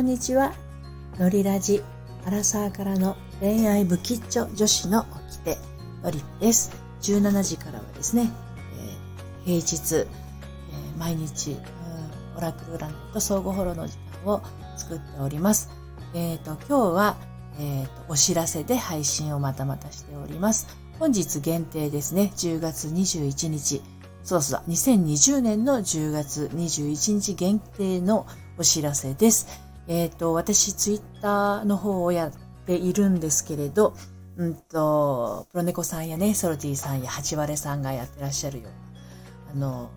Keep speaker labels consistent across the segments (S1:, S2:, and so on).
S1: こんにちは。のりラジ、アラサーからの恋愛不吉祥女子の起きて、のりです。17時からはですね、えー、平日、えー、毎日、オラクル占いと相互フォローの時間を作っております。えっ、ー、と、今日は、えっ、と、お知らせで配信をまたまたしております。本日限定ですね、10月21日、そうそう、2020年の10月21日限定のお知らせです。えっ、ー、と、私、ツイッターの方をやっているんですけれど、うんと、プロネコさんやね、ソロティさんやハチワレさんがやってらっしゃるような、あの、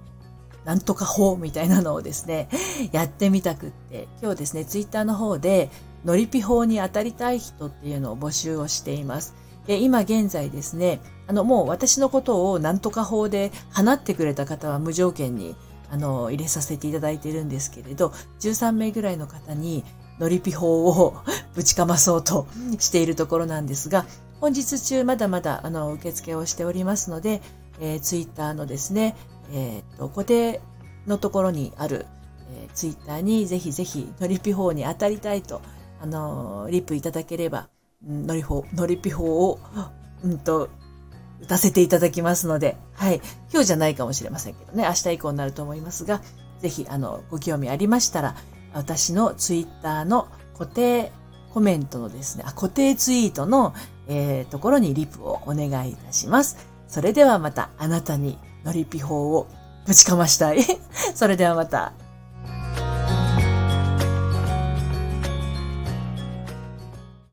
S1: なんとか法みたいなのをですね、やってみたくって、今日ですね、ツイッターの方で、ノリピ法に当たりたい人っていうのを募集をしています。で、今現在ですね、あの、もう私のことをなんとか法で放ってくれた方は無条件に、あの、入れさせていただいてるんですけれど、13名ぐらいの方に、ノリピ法を ぶちかまそうとしているところなんですが、本日中まだまだ、あの、受付をしておりますので、えー、ツイッターのですね、えっ、と、固定のところにある、えー、ツイッターにぜひぜひノリピ法に当たりたいと、あの、リプいただければ、ノリ法、ノリピ法を、うんと、打たせていただきますので、はい。今日じゃないかもしれませんけどね、明日以降になると思いますが、ぜひ、あの、ご興味ありましたら、私のツイッターの固定コメントのですね、あ固定ツイートの、えー、ところにリプをお願いいたします。それではまたあなたにノリピ法をぶちかましたい。それではまた。